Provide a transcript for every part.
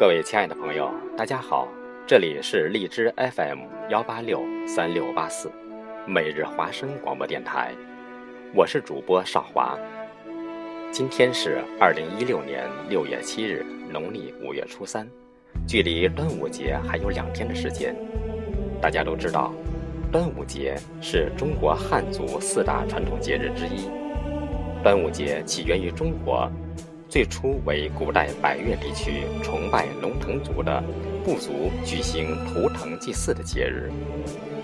各位亲爱的朋友，大家好，这里是荔枝 FM 幺八六三六八四，每日华声广播电台，我是主播邵华。今天是二零一六年六月七日，农历五月初三，距离端午节还有两天的时间。大家都知道，端午节是中国汉族四大传统节日之一。端午节起源于中国。最初为古代百越地区崇拜龙腾族的部族举行图腾祭祀的节日。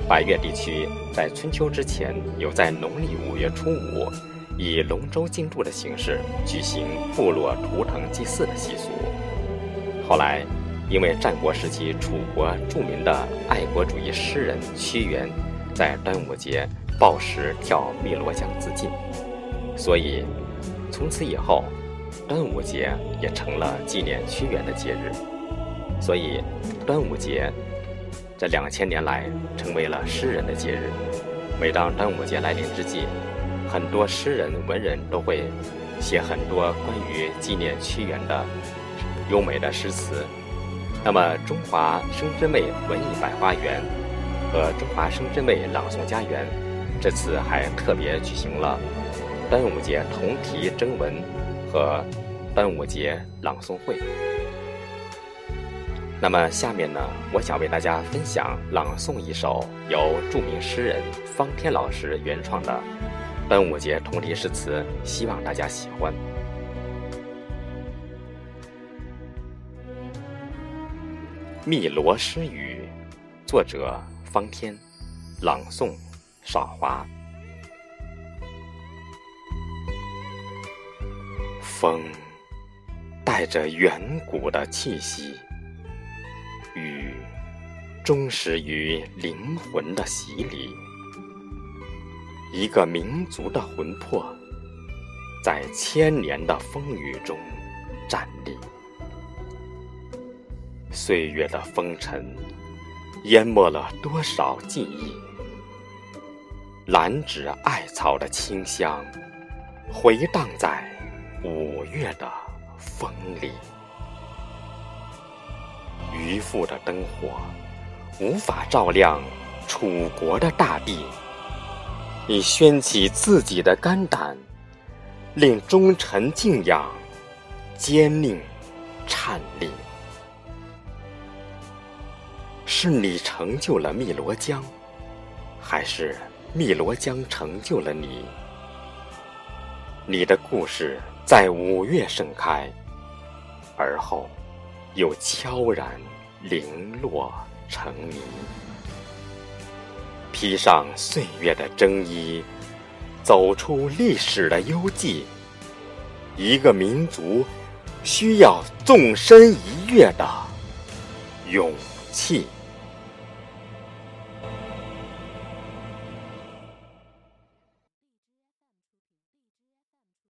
百越地区在春秋之前有在农历五月初五以龙舟竞渡的形式举行部落图腾祭祀的习俗。后来，因为战国时期楚国著名的爱国主义诗人屈原在端午节暴食跳汨罗江自尽，所以从此以后。端午节也成了纪念屈原的节日，所以端午节这两千年来成为了诗人的节日。每当端午节来临之际，很多诗人文人都会写很多关于纪念屈原的优美的诗词。那么，中华生之味文艺百花园和中华生之味朗诵家园这次还特别举行了端午节同题征文。和端午节朗诵会。那么下面呢，我想为大家分享朗诵一首由著名诗人方天老师原创的端午节同题诗词，希望大家喜欢。《汨罗诗语》，作者方天，朗诵少华。风带着远古的气息，雨忠实于灵魂的洗礼。一个民族的魂魄，在千年的风雨中站立。岁月的风尘，淹没了多少记忆？兰芷艾草的清香，回荡在。五月的风里，渔父的灯火无法照亮楚国的大地。你掀起自己的肝胆，令忠臣敬仰，奸佞颤栗。是你成就了汨罗江，还是汨罗江成就了你？你的故事。在五月盛开，而后又悄然零落成泥。披上岁月的征衣，走出历史的幽寂。一个民族需要纵身一跃的勇气。